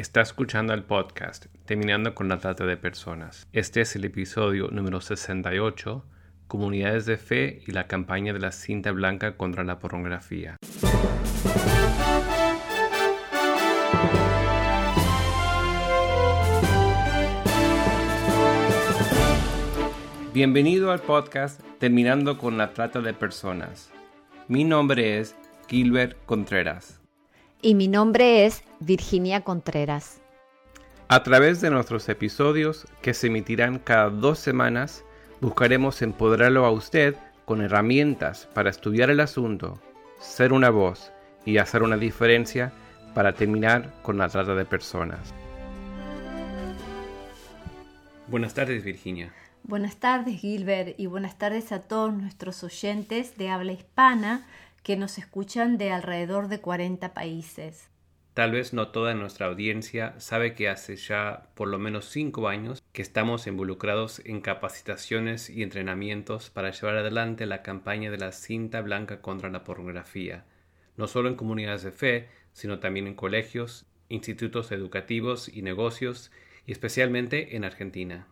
Está escuchando el podcast Terminando con la Trata de Personas. Este es el episodio número 68, Comunidades de Fe y la campaña de la cinta blanca contra la pornografía. Bienvenido al podcast Terminando con la Trata de Personas. Mi nombre es Gilbert Contreras y mi nombre es Virginia Contreras. A través de nuestros episodios, que se emitirán cada dos semanas, buscaremos empoderarlo a usted con herramientas para estudiar el asunto, ser una voz y hacer una diferencia para terminar con la trata de personas. Buenas tardes, Virginia. Buenas tardes, Gilbert, y buenas tardes a todos nuestros oyentes de habla hispana que nos escuchan de alrededor de 40 países. Tal vez no toda nuestra audiencia sabe que hace ya por lo menos cinco años que estamos involucrados en capacitaciones y entrenamientos para llevar adelante la campaña de la cinta blanca contra la pornografía, no solo en comunidades de fe, sino también en colegios, institutos educativos y negocios, y especialmente en Argentina.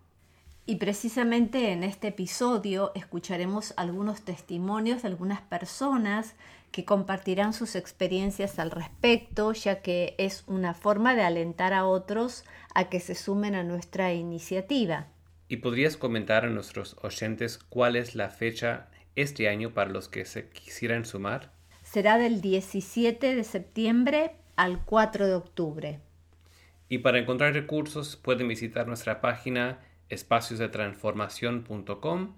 Y precisamente en este episodio escucharemos algunos testimonios de algunas personas que compartirán sus experiencias al respecto, ya que es una forma de alentar a otros a que se sumen a nuestra iniciativa. ¿Y podrías comentar a nuestros oyentes cuál es la fecha este año para los que se quisieran sumar? Será del 17 de septiembre al 4 de octubre. Y para encontrar recursos pueden visitar nuestra página espaciosdetransformación.com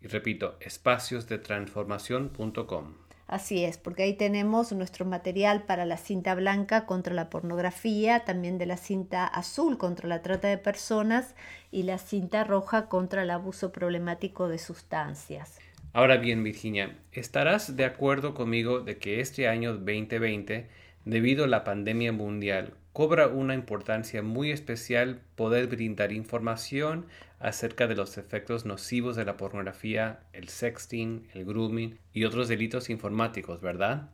y repito, espaciosdetransformación.com. Así es, porque ahí tenemos nuestro material para la cinta blanca contra la pornografía, también de la cinta azul contra la trata de personas y la cinta roja contra el abuso problemático de sustancias. Ahora bien, Virginia, ¿estarás de acuerdo conmigo de que este año 2020, debido a la pandemia mundial, cobra una importancia muy especial poder brindar información acerca de los efectos nocivos de la pornografía, el sexting, el grooming y otros delitos informáticos, ¿verdad?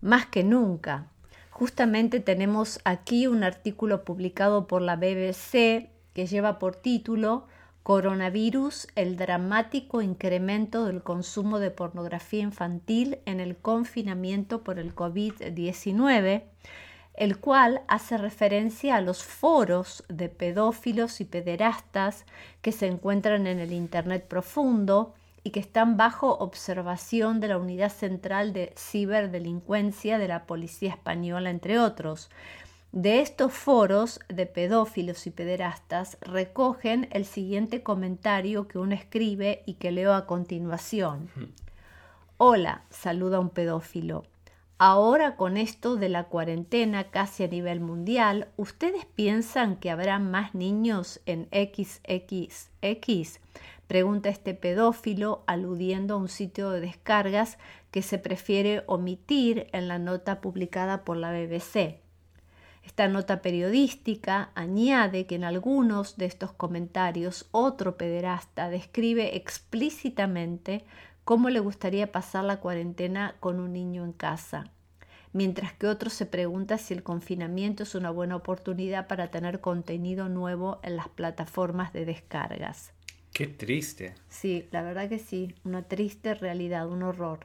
Más que nunca. Justamente tenemos aquí un artículo publicado por la BBC que lleva por título Coronavirus, el dramático incremento del consumo de pornografía infantil en el confinamiento por el COVID-19 el cual hace referencia a los foros de pedófilos y pederastas que se encuentran en el Internet profundo y que están bajo observación de la Unidad Central de Ciberdelincuencia de la Policía Española, entre otros. De estos foros de pedófilos y pederastas recogen el siguiente comentario que uno escribe y que leo a continuación. Hola, saluda un pedófilo. Ahora con esto de la cuarentena casi a nivel mundial, ¿ustedes piensan que habrá más niños en XXX? Pregunta este pedófilo aludiendo a un sitio de descargas que se prefiere omitir en la nota publicada por la BBC. Esta nota periodística añade que en algunos de estos comentarios otro pederasta describe explícitamente cómo le gustaría pasar la cuarentena con un niño en casa, mientras que otro se pregunta si el confinamiento es una buena oportunidad para tener contenido nuevo en las plataformas de descargas. Qué triste. Sí, la verdad que sí, una triste realidad, un horror.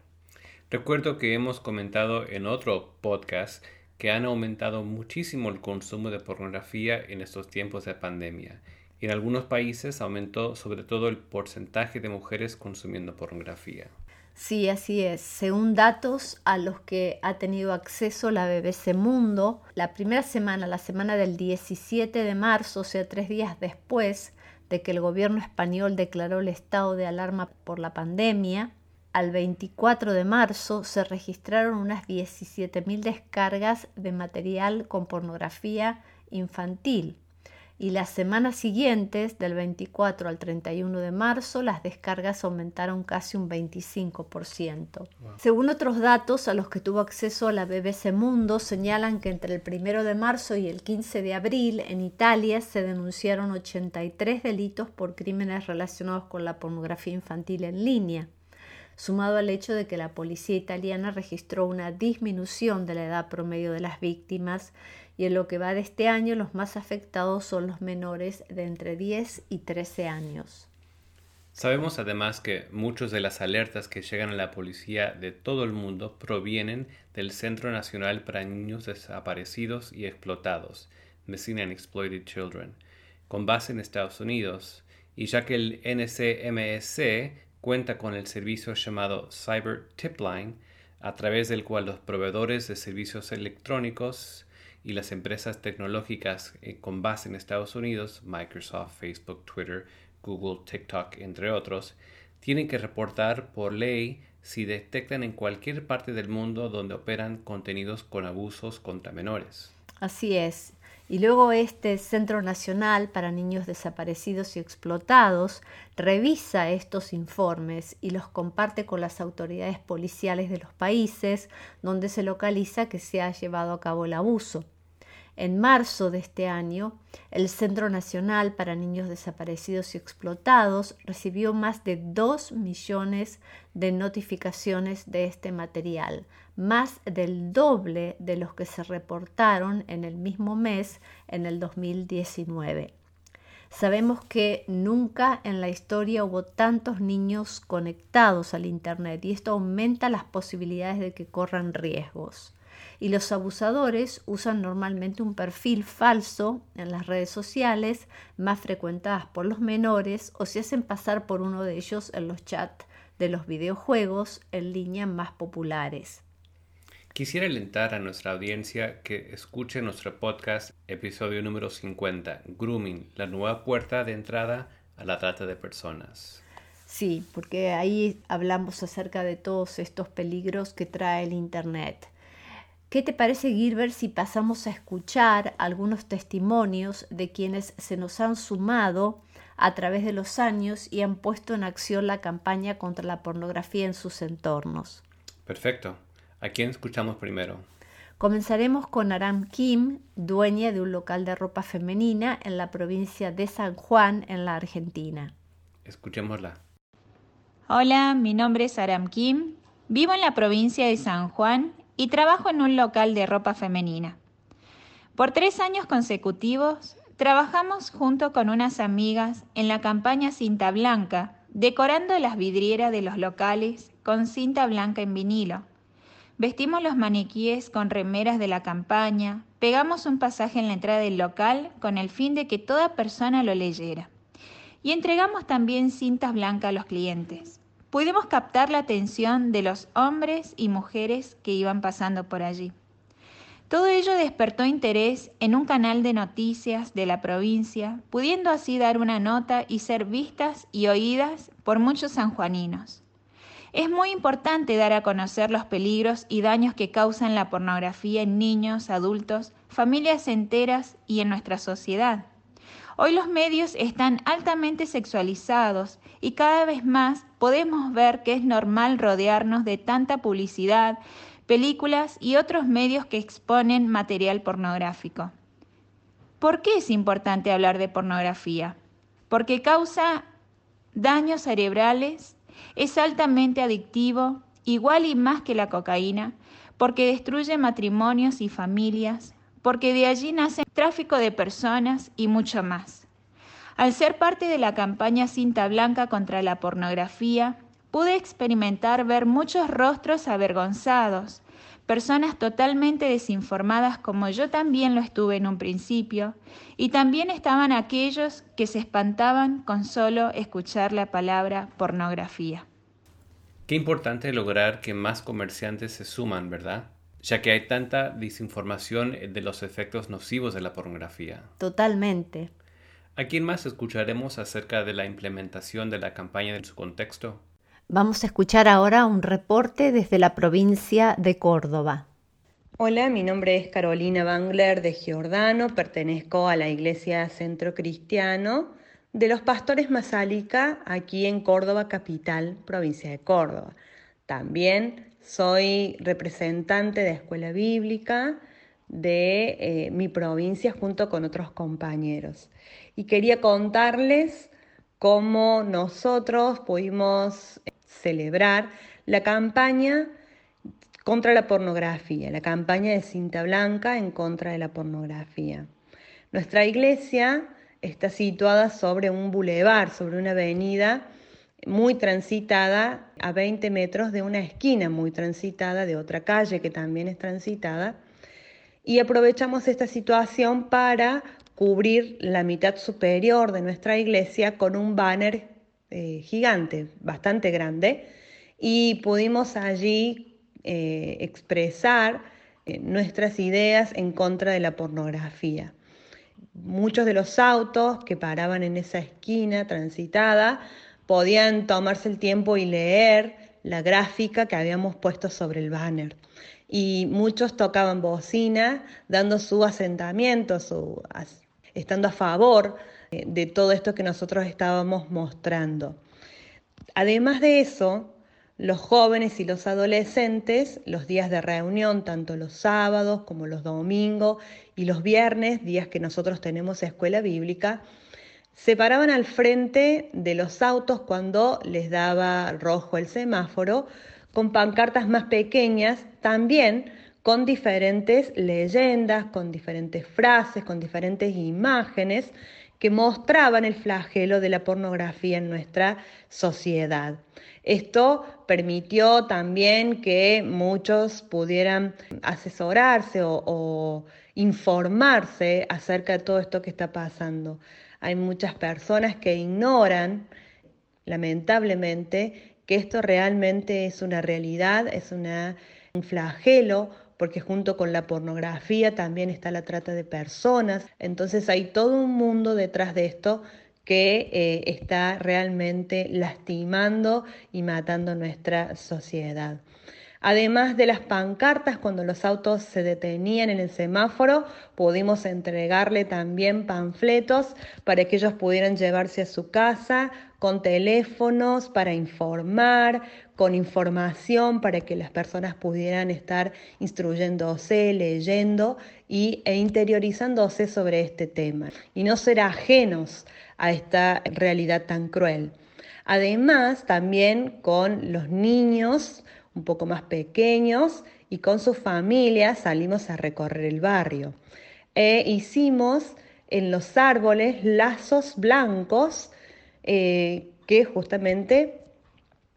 Recuerdo que hemos comentado en otro podcast que han aumentado muchísimo el consumo de pornografía en estos tiempos de pandemia en algunos países aumentó sobre todo el porcentaje de mujeres consumiendo pornografía. Sí, así es. Según datos a los que ha tenido acceso la BBC Mundo, la primera semana, la semana del 17 de marzo, o sea, tres días después de que el gobierno español declaró el estado de alarma por la pandemia, al 24 de marzo se registraron unas 17.000 descargas de material con pornografía infantil y las semanas siguientes, del 24 al 31 de marzo, las descargas aumentaron casi un 25%. Según otros datos a los que tuvo acceso la BBC Mundo, señalan que entre el 1 de marzo y el 15 de abril en Italia se denunciaron 83 delitos por crímenes relacionados con la pornografía infantil en línea. sumado al hecho de que la policía italiana registró una disminución de la edad promedio de las víctimas y en lo que va de este año los más afectados son los menores de entre 10 y 13 años. Sabemos además que muchas de las alertas que llegan a la policía de todo el mundo provienen del Centro Nacional para Niños Desaparecidos y Explotados, Missing and Exploited Children, con base en Estados Unidos, y ya que el NCMSC cuenta con el servicio llamado Cyber Tipline, a través del cual los proveedores de servicios electrónicos y las empresas tecnológicas eh, con base en Estados Unidos, Microsoft, Facebook, Twitter, Google, TikTok, entre otros, tienen que reportar por ley si detectan en cualquier parte del mundo donde operan contenidos con abusos contra menores. Así es. Y luego este Centro Nacional para Niños Desaparecidos y Explotados revisa estos informes y los comparte con las autoridades policiales de los países donde se localiza que se ha llevado a cabo el abuso. En marzo de este año, el Centro Nacional para Niños Desaparecidos y Explotados recibió más de 2 millones de notificaciones de este material, más del doble de los que se reportaron en el mismo mes en el 2019. Sabemos que nunca en la historia hubo tantos niños conectados al Internet y esto aumenta las posibilidades de que corran riesgos y los abusadores usan normalmente un perfil falso en las redes sociales más frecuentadas por los menores o se hacen pasar por uno de ellos en los chats de los videojuegos en línea más populares. Quisiera alentar a nuestra audiencia que escuche nuestro podcast episodio número 50, Grooming, la nueva puerta de entrada a la trata de personas. Sí, porque ahí hablamos acerca de todos estos peligros que trae el Internet. ¿Qué te parece, Gilbert, si pasamos a escuchar algunos testimonios de quienes se nos han sumado a través de los años y han puesto en acción la campaña contra la pornografía en sus entornos? Perfecto. ¿A quién escuchamos primero? Comenzaremos con Aram Kim, dueña de un local de ropa femenina en la provincia de San Juan, en la Argentina. Escuchémosla. Hola, mi nombre es Aram Kim. Vivo en la provincia de San Juan y trabajo en un local de ropa femenina. Por tres años consecutivos, trabajamos junto con unas amigas en la campaña Cinta Blanca, decorando las vidrieras de los locales con cinta blanca en vinilo. Vestimos los maniquíes con remeras de la campaña, pegamos un pasaje en la entrada del local con el fin de que toda persona lo leyera. Y entregamos también cintas blancas a los clientes pudimos captar la atención de los hombres y mujeres que iban pasando por allí. Todo ello despertó interés en un canal de noticias de la provincia, pudiendo así dar una nota y ser vistas y oídas por muchos sanjuaninos. Es muy importante dar a conocer los peligros y daños que causan la pornografía en niños, adultos, familias enteras y en nuestra sociedad. Hoy los medios están altamente sexualizados y cada vez más podemos ver que es normal rodearnos de tanta publicidad, películas y otros medios que exponen material pornográfico. ¿Por qué es importante hablar de pornografía? Porque causa daños cerebrales, es altamente adictivo, igual y más que la cocaína, porque destruye matrimonios y familias, porque de allí nace tráfico de personas y mucho más. Al ser parte de la campaña Cinta Blanca contra la pornografía, pude experimentar ver muchos rostros avergonzados, personas totalmente desinformadas como yo también lo estuve en un principio, y también estaban aquellos que se espantaban con solo escuchar la palabra pornografía. Qué importante lograr que más comerciantes se suman, ¿verdad? Ya que hay tanta desinformación de los efectos nocivos de la pornografía. Totalmente. ¿A quién más escucharemos acerca de la implementación de la campaña en su contexto? Vamos a escuchar ahora un reporte desde la provincia de Córdoba. Hola, mi nombre es Carolina Bangler de Giordano, pertenezco a la Iglesia Centro Cristiano de los Pastores Masalica, aquí en Córdoba capital, provincia de Córdoba. También soy representante de escuela bíblica de eh, mi provincia junto con otros compañeros. Y quería contarles cómo nosotros pudimos celebrar la campaña contra la pornografía, la campaña de cinta blanca en contra de la pornografía. Nuestra iglesia está situada sobre un bulevar, sobre una avenida muy transitada, a 20 metros de una esquina muy transitada, de otra calle que también es transitada, y aprovechamos esta situación para cubrir la mitad superior de nuestra iglesia con un banner eh, gigante, bastante grande, y pudimos allí eh, expresar eh, nuestras ideas en contra de la pornografía. Muchos de los autos que paraban en esa esquina transitada podían tomarse el tiempo y leer la gráfica que habíamos puesto sobre el banner. Y muchos tocaban bocina, dando su asentamiento, estando a favor eh, de todo esto que nosotros estábamos mostrando. Además de eso, los jóvenes y los adolescentes, los días de reunión, tanto los sábados como los domingos y los viernes, días que nosotros tenemos escuela bíblica, se paraban al frente de los autos cuando les daba rojo el semáforo, con pancartas más pequeñas, también con diferentes leyendas, con diferentes frases, con diferentes imágenes que mostraban el flagelo de la pornografía en nuestra sociedad. Esto permitió también que muchos pudieran asesorarse o, informarse acerca de todo esto que está pasando. Hay muchas personas que ignoran, lamentablemente, que esto realmente es una realidad, es un flagelo porque junto con la pornografía también está la trata de personas. Entonces hay todo un mundo detrás de esto que eh, está realmente lastimando y matando nuestra sociedad. Además de las pancartas, cuando los autos se detenían en el semáforo, pudimos entregarle también panfletos para que ellos pudieran llevarse a su casa con teléfonos para informar, con información para que las personas pudieran estar instruyéndose, leyendo y, e interiorizándose sobre este tema y no ser ajenos a esta realidad tan cruel. Además, también con los niños un poco más pequeños y con sus familias salimos a recorrer el barrio. E hicimos en los árboles lazos blancos eh, que justamente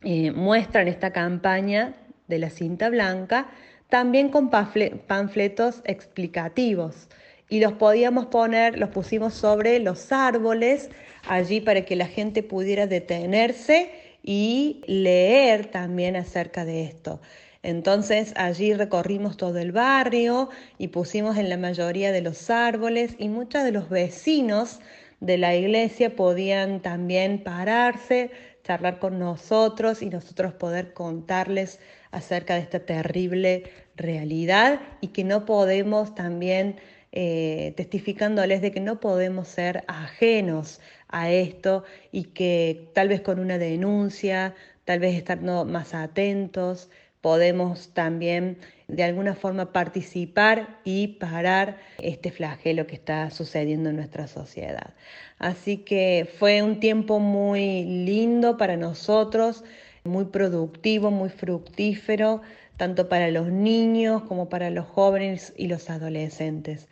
eh, muestran esta campaña de la cinta blanca, también con panfletos explicativos. Y los podíamos poner, los pusimos sobre los árboles allí para que la gente pudiera detenerse y leer también acerca de esto. Entonces allí recorrimos todo el barrio y pusimos en la mayoría de los árboles y muchos de los vecinos de la iglesia podían también pararse, charlar con nosotros y nosotros poder contarles acerca de esta terrible realidad y que no podemos también eh, testificándoles de que no podemos ser ajenos a esto y que tal vez con una denuncia, tal vez estando más atentos, podemos también de alguna forma participar y parar este flagelo que está sucediendo en nuestra sociedad. Así que fue un tiempo muy lindo para nosotros, muy productivo, muy fructífero, tanto para los niños como para los jóvenes y los adolescentes.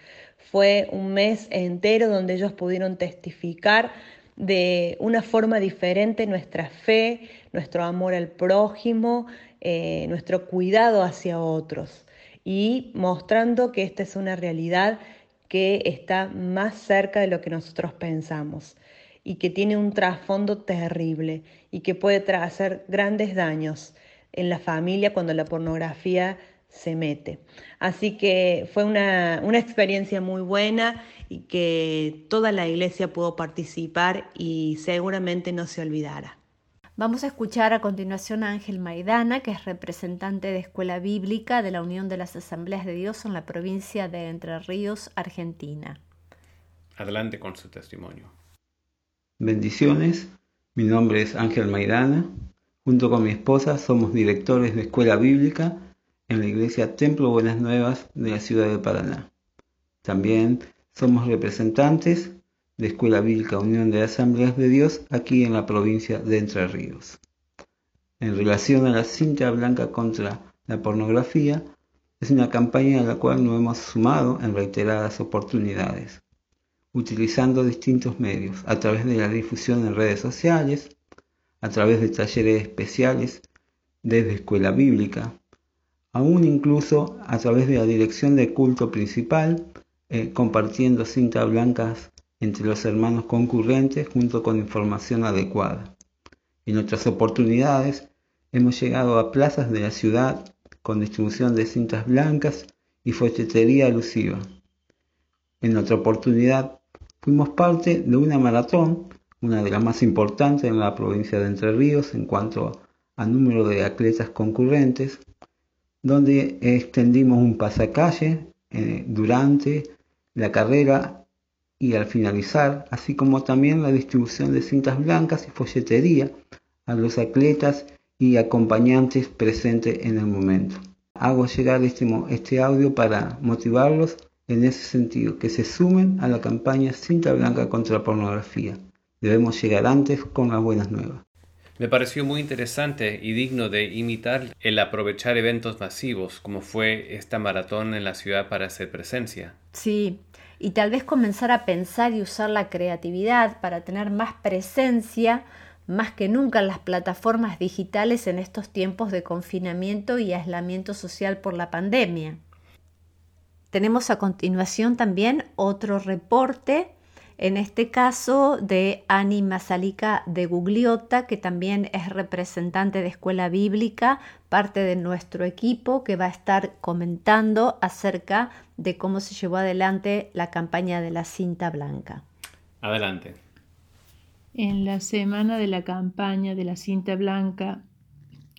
Fue un mes entero donde ellos pudieron testificar de una forma diferente nuestra fe, nuestro amor al prójimo, eh, nuestro cuidado hacia otros y mostrando que esta es una realidad que está más cerca de lo que nosotros pensamos y que tiene un trasfondo terrible y que puede hacer grandes daños en la familia cuando la pornografía se mete. Así que fue una, una, experiencia muy buena y que toda la iglesia pudo participar y seguramente no se olvidara. Vamos a escuchar a continuación a Ángel Maidana, que es representante de Escuela Bíblica de la Unión de las Asambleas de Dios en la provincia de Entre Ríos, Argentina. Adelante con su testimonio. Bendiciones, mi nombre es Ángel Maidana. Junto con mi esposa somos directores de Escuela Bíblica en la iglesia Templo Buenas Nuevas de la ciudad de Paraná. También somos representantes de Escuela Bíblica Unión de Asambleas de Dios aquí en la provincia de Entre Ríos. en relación a la cinta blanca contra la pornografía es una campaña a la cual nos hemos sumado en reiteradas oportunidades, utilizando distintos medios, a través de la difusión en redes sociales, a través de talleres especiales desde escuela bíblica, aún incluso a través de la dirección de culto principal, eh, compartiendo cintas blancas entre los hermanos concurrentes junto con información adecuada. En otras oportunidades hemos llegado a plazas de la ciudad con distribución de cintas blancas y folletería alusiva. En otra oportunidad fuimos parte de una maratón, una de las más importantes en la provincia de Entre Ríos en cuanto a número de atletas concurrentes, donde extendimos un pasacalle eh, durante la carrera y al finalizar, así como también la distribución de cintas blancas y folletería a los atletas y acompañantes presentes en el momento. Hago llegar este, este audio para motivarlos en ese sentido, que se sumen a la campaña Cinta Blanca contra la Pornografía. Debemos llegar antes con las buenas nuevas. Me pareció muy interesante y digno de imitar el aprovechar eventos masivos, como fue esta maratón en la ciudad para hacer presencia. Sí, y tal vez comenzar a pensar y usar la creatividad para tener más presencia más que nunca en las plataformas digitales en estos tiempos de confinamiento y aislamiento social por la pandemia. Tenemos a continuación también otro reporte, en este caso de Ani Masalika de Gugliota, que también es representante de Escuela Bíblica, parte de nuestro equipo, que va a estar comentando acerca de cómo se llevó adelante la campaña de la cinta blanca. Adelante. En la semana de la campaña de la cinta blanca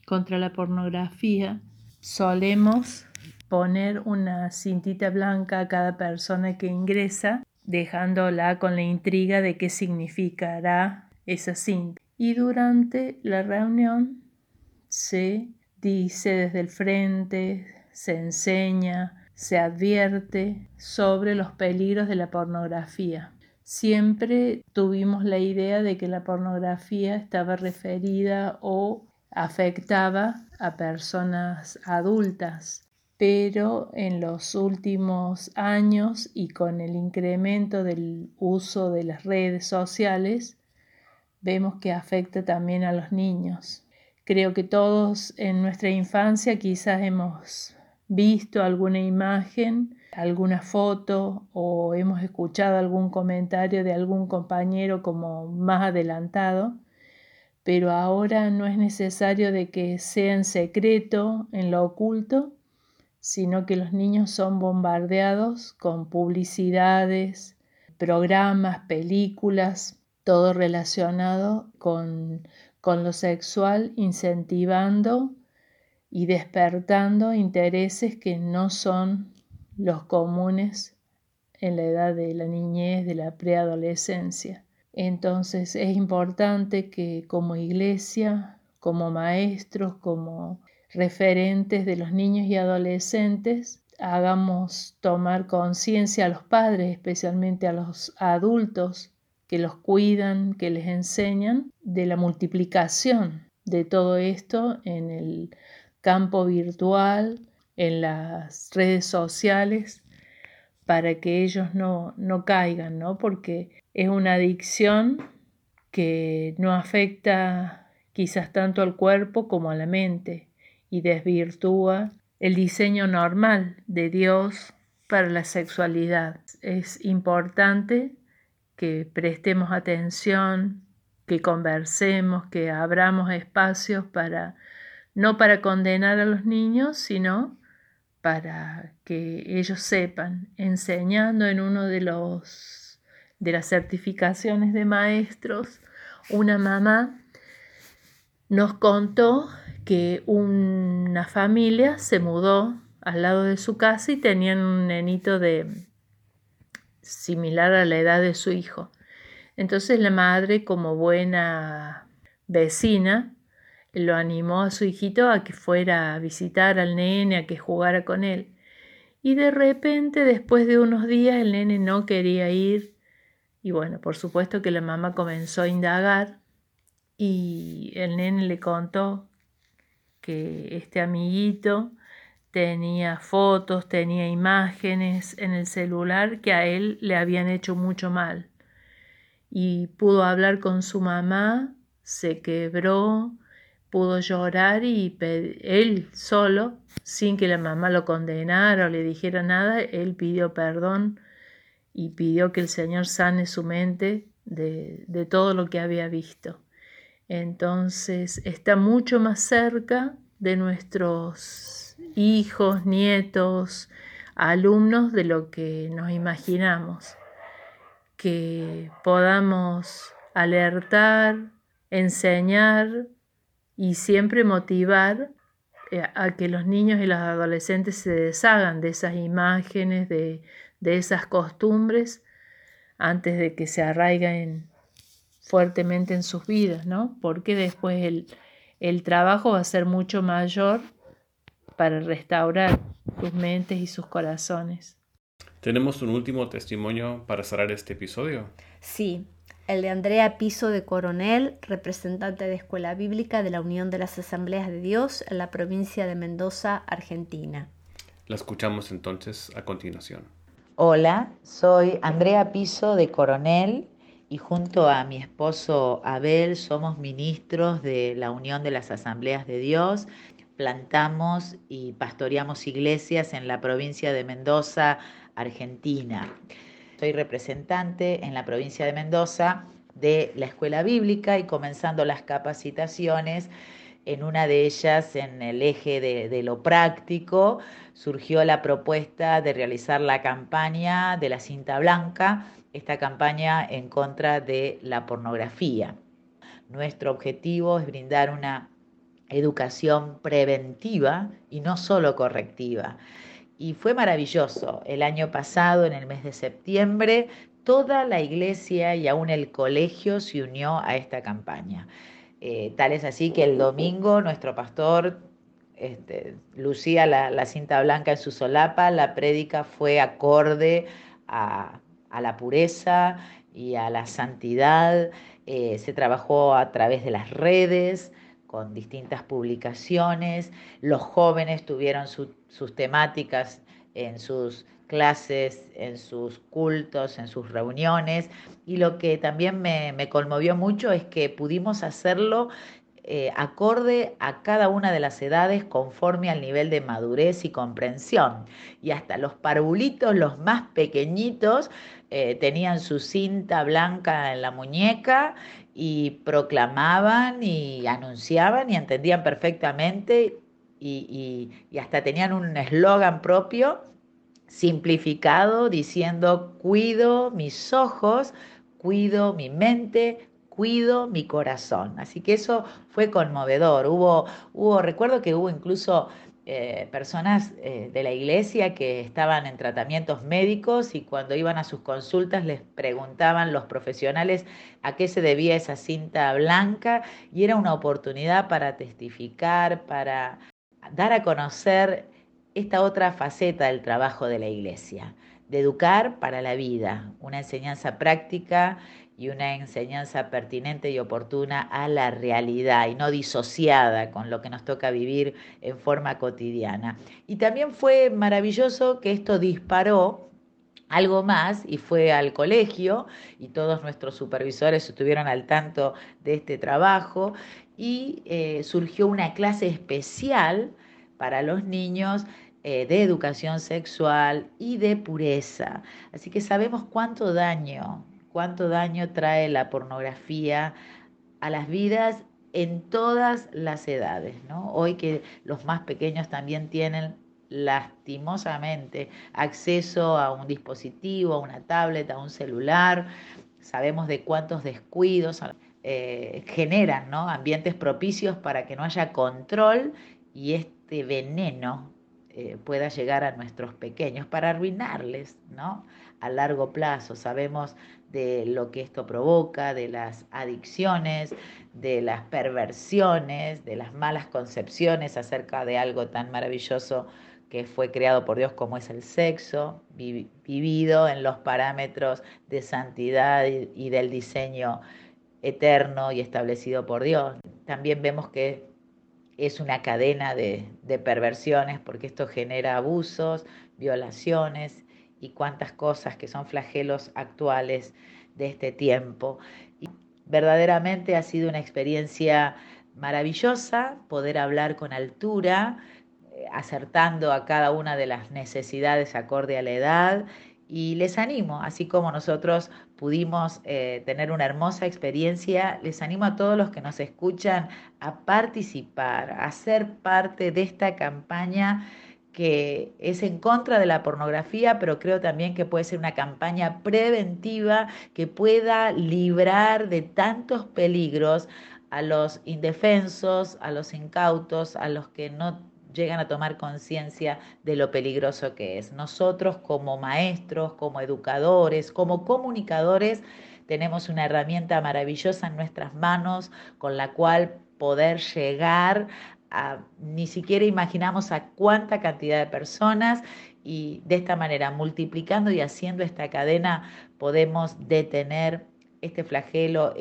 contra la pornografía, solemos poner una cintita blanca a cada persona que ingresa, dejándola con la intriga de qué significará esa cinta. Y durante la reunión se dice desde el frente, se enseña, se advierte sobre los peligros de la pornografía siempre tuvimos la idea de que la pornografía estaba referida o afectaba a personas adultas, pero en los últimos años y con el incremento del uso de las redes sociales, vemos que afecta también a los niños. Creo que todos en nuestra infancia quizás hemos visto alguna imagen alguna foto o hemos escuchado algún comentario de algún compañero como más adelantado, pero ahora no es necesario de que sea en secreto, en lo oculto, sino que los niños son bombardeados con publicidades, programas, películas, todo relacionado con, con lo sexual, incentivando y despertando intereses que no son los comunes en la edad de la niñez, de la preadolescencia. Entonces es importante que como iglesia, como maestros, como referentes de los niños y adolescentes, hagamos tomar conciencia a los padres, especialmente a los adultos que los cuidan, que les enseñan, de la multiplicación de todo esto en el campo virtual, en las redes sociales para que ellos no, no caigan, ¿no? Porque es una adicción que no afecta quizás tanto al cuerpo como a la mente y desvirtúa el diseño normal de Dios para la sexualidad. Es importante que prestemos atención, que conversemos, que abramos espacios para no para condenar a los niños, sino para que ellos sepan, enseñando en uno de los de las certificaciones de maestros, una mamá nos contó que una familia se mudó al lado de su casa y tenían un nenito de similar a la edad de su hijo. Entonces la madre, como buena vecina, lo animó a su hijito a que fuera a visitar al nene, a que jugara con él. Y de repente, después de unos días, el nene no quería ir. Y bueno, por supuesto que la mamá comenzó a indagar y el nene le contó que este amiguito tenía fotos, tenía imágenes en el celular que a él le habían hecho mucho mal. Y pudo hablar con su mamá, se quebró, pudo llorar y él solo, sin que la mamá lo condenara o le dijera nada, él pidió perdón y pidió que el Señor sane su mente de, de todo lo que había visto. Entonces está mucho más cerca de nuestros hijos, nietos, alumnos de lo que nos imaginamos. Que podamos alertar, enseñar y siempre motivar eh, a que los niños y los adolescentes se deshagan de esas imágenes, de, de esas costumbres, antes de que se arraigan fuertemente en sus vidas, ¿no? Porque después el, el trabajo va a ser mucho mayor para restaurar sus mentes y sus corazones. ¿Tenemos un último testimonio para cerrar este episodio? Sí, el de Andrea Piso de Coronel, representante de Escuela Bíblica de la Unión de las Asambleas de Dios en la provincia de Mendoza, Argentina. La escuchamos entonces a continuación. Hola, soy Andrea Piso de Coronel y junto a mi esposo Abel somos ministros de la Unión de las Asambleas de Dios. Plantamos y pastoreamos iglesias en la provincia de Mendoza, Argentina. Soy representante en la provincia de Mendoza de la escuela bíblica y comenzando las capacitaciones, en una de ellas, en el eje de, lo práctico, surgió la propuesta de realizar la campaña de la cinta blanca, esta campaña en contra de la pornografía. Nuestro objetivo es brindar una educación preventiva y no solo correctiva y fue maravilloso. El año pasado, en el mes de septiembre, toda la iglesia y aún el colegio se unió a esta campaña. Eh, tal es así que el domingo nuestro pastor este, lucía la, cinta blanca en su solapa, la prédica fue acorde a, la pureza y a la santidad, eh, se trabajó a través de las redes, con distintas publicaciones. Los jóvenes tuvieron sus temáticas en sus clases, en sus cultos, en sus reuniones. Y lo que también me, conmovió mucho es que pudimos hacerlo eh, acorde a cada una de las edades conforme al nivel de madurez y comprensión. Y hasta los parvulitos, los más pequeñitos, eh, tenían su cinta blanca en la muñeca y proclamaban y anunciaban y entendían perfectamente y, hasta tenían un eslogan propio simplificado diciendo cuido mis ojos, cuido mi mente, cuido mi corazón. Así que eso fue conmovedor. Hubo, hubo, recuerdo que hubo incluso eh, personas eh, de la iglesia que estaban en tratamientos médicos y cuando iban a sus consultas les preguntaban los profesionales a qué se debía esa cinta blanca y era una oportunidad para testificar, para dar a conocer esta otra faceta del trabajo de la iglesia, de educar para la vida, una enseñanza práctica y una enseñanza pertinente y oportuna a la realidad y no disociada con lo que nos toca vivir en forma cotidiana. Y también fue maravilloso que esto disparó algo más y fue al colegio y todos nuestros supervisores estuvieron al tanto de este trabajo y eh, surgió una clase especial para los niños eh, de educación sexual y de pureza. Así que sabemos cuánto daño cuánto daño trae la pornografía a las vidas en todas las edades. ¿no? Hoy que los más pequeños también tienen lastimosamente acceso a un dispositivo, a una tablet, a un celular, sabemos de cuántos descuidos eh, generan ¿no? ambientes propicios para que no haya control y este veneno eh, pueda llegar a nuestros pequeños para arruinarles ¿no? a largo plazo. Sabemos de lo que esto provoca, de las adicciones, de las perversiones, de las malas concepciones acerca de algo tan maravilloso que fue creado por Dios como es el sexo, vivido en los parámetros de santidad y del diseño eterno y establecido por Dios. También vemos que es una cadena de, de perversiones porque esto genera abusos, violaciones y cuantas cosas que son flagelos actuales de este tiempo. Y verdaderamente ha sido una experiencia maravillosa poder hablar con altura, eh, acertando a cada una de las necesidades acorde a la edad. Y les animo, así como nosotros pudimos eh, tener una hermosa experiencia, les animo a todos los que nos escuchan a participar, a ser parte de esta campaña que es en contra de la pornografía, pero creo también que puede ser una campaña preventiva que pueda librar de tantos peligros a los indefensos, a los incautos, a los que no llegan a tomar conciencia de lo peligroso que es. Nosotros como maestros, como educadores, como comunicadores, tenemos una herramienta maravillosa en nuestras manos con la cual poder llegar ni siquiera imaginamos a cuánta cantidad de personas y de esta manera, multiplicando y haciendo esta cadena, podemos detener este flagelo.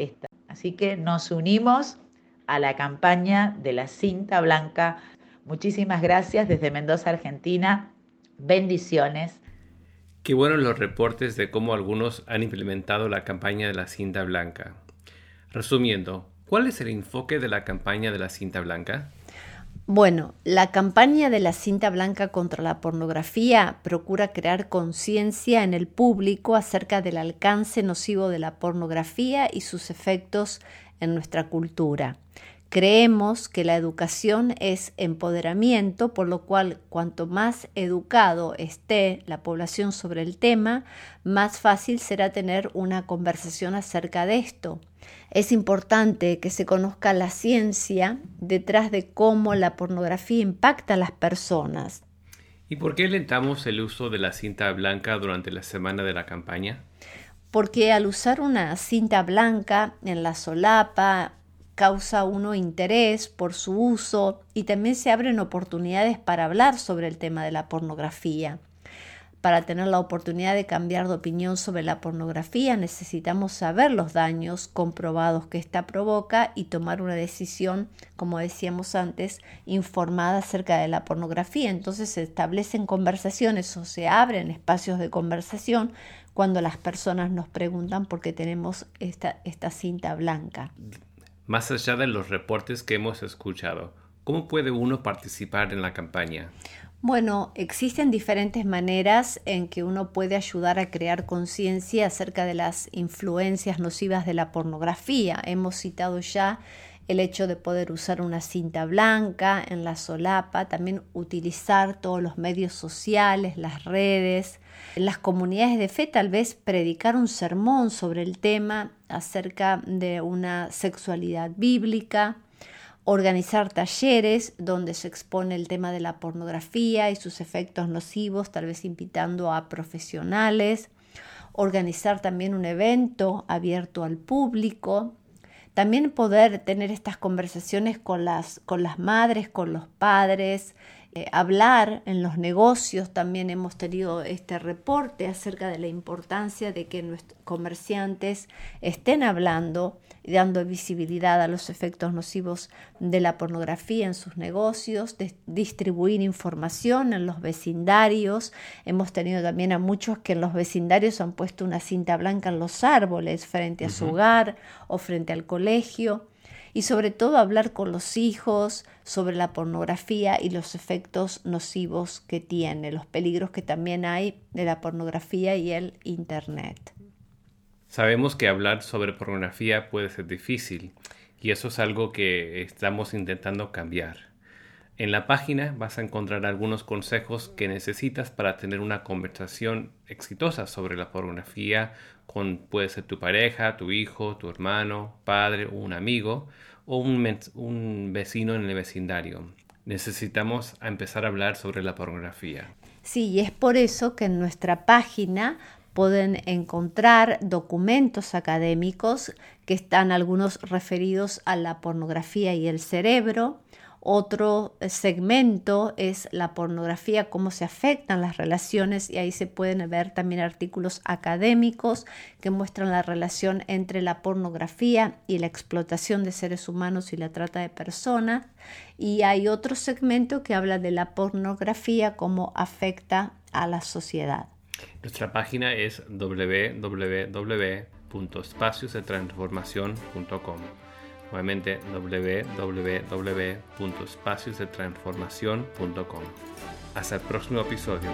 Así que nos unimos a la campaña de la cinta blanca. Muchísimas gracias desde Mendoza, Argentina. Bendiciones. Qué buenos los reportes de cómo algunos han implementado la campaña de la cinta blanca. Resumiendo, ¿cuál es el enfoque de la campaña de la cinta blanca? Bueno, la campaña de la cinta blanca contra la pornografía procura crear conciencia en el público acerca del alcance nocivo de la pornografía y sus efectos en nuestra cultura. Creemos que la educación es empoderamiento, por lo cual cuanto más educado esté la población sobre el tema, más fácil será tener una conversación acerca de esto. Es importante que se conozca la ciencia detrás de cómo la pornografía impacta a las personas. ¿Y por qué alentamos el uso de la cinta blanca durante la semana de la campaña? Porque al usar una cinta blanca en la solapa causa uno interés por su uso y también se abren oportunidades para hablar sobre el tema de la pornografía. Para tener la oportunidad de cambiar de opinión sobre la pornografía necesitamos saber los daños comprobados que ésta provoca y tomar una decisión, como decíamos antes, informada acerca de la pornografía. Entonces se establecen conversaciones o se abren espacios de conversación cuando las personas nos preguntan por qué tenemos esta, esta cinta blanca. Más allá de los reportes que hemos escuchado, ¿cómo puede uno participar en la campaña? Bueno, existen diferentes maneras en que uno puede ayudar a crear conciencia acerca de las influencias nocivas de la pornografía. Hemos citado ya el hecho de poder usar una cinta blanca en la solapa, también utilizar todos los medios sociales, las redes, las comunidades de fe tal vez predicar un sermón sobre el tema acerca de una sexualidad bíblica, organizar talleres donde se expone el tema de la pornografía y sus efectos nocivos, tal vez invitando a profesionales, organizar también un evento abierto al público, también poder tener estas conversaciones con las, con las madres, con los padres, eh, hablar en los negocios. También hemos tenido este reporte acerca de la importancia de que nuestros comerciantes estén hablando y dando visibilidad a los efectos nocivos de la pornografía en sus negocios, de distribuir información en los vecindarios. Hemos tenido también a muchos que en los vecindarios han puesto una cinta blanca en los árboles frente a su hogar o frente al colegio y sobre todo hablar con los hijos sobre la pornografía y los efectos nocivos que tiene, los peligros que también hay de la pornografía y el Internet. Sabemos que hablar sobre pornografía puede ser difícil y eso es algo que estamos intentando cambiar. En la página vas a encontrar algunos consejos que necesitas para tener una conversación exitosa sobre la pornografía con puede ser tu pareja, tu hijo, tu hermano, padre un amigo o un, un vecino en el vecindario. Necesitamos empezar a hablar sobre la pornografía. Sí, y es por eso que en nuestra página pueden encontrar documentos académicos que están algunos referidos a la pornografía y el cerebro, Otro eh, segmento es la pornografía, cómo se afectan las relaciones y ahí se pueden ver también artículos académicos que muestran la relación entre la pornografía y la explotación de seres humanos y la trata de personas. Y hay otro segmento que habla de la pornografía, cómo afecta a la sociedad. Nuestra página es www.espaciosdetransformación.com. Nuevamente www.espaciosdetransformación.com. Hasta el próximo episodio.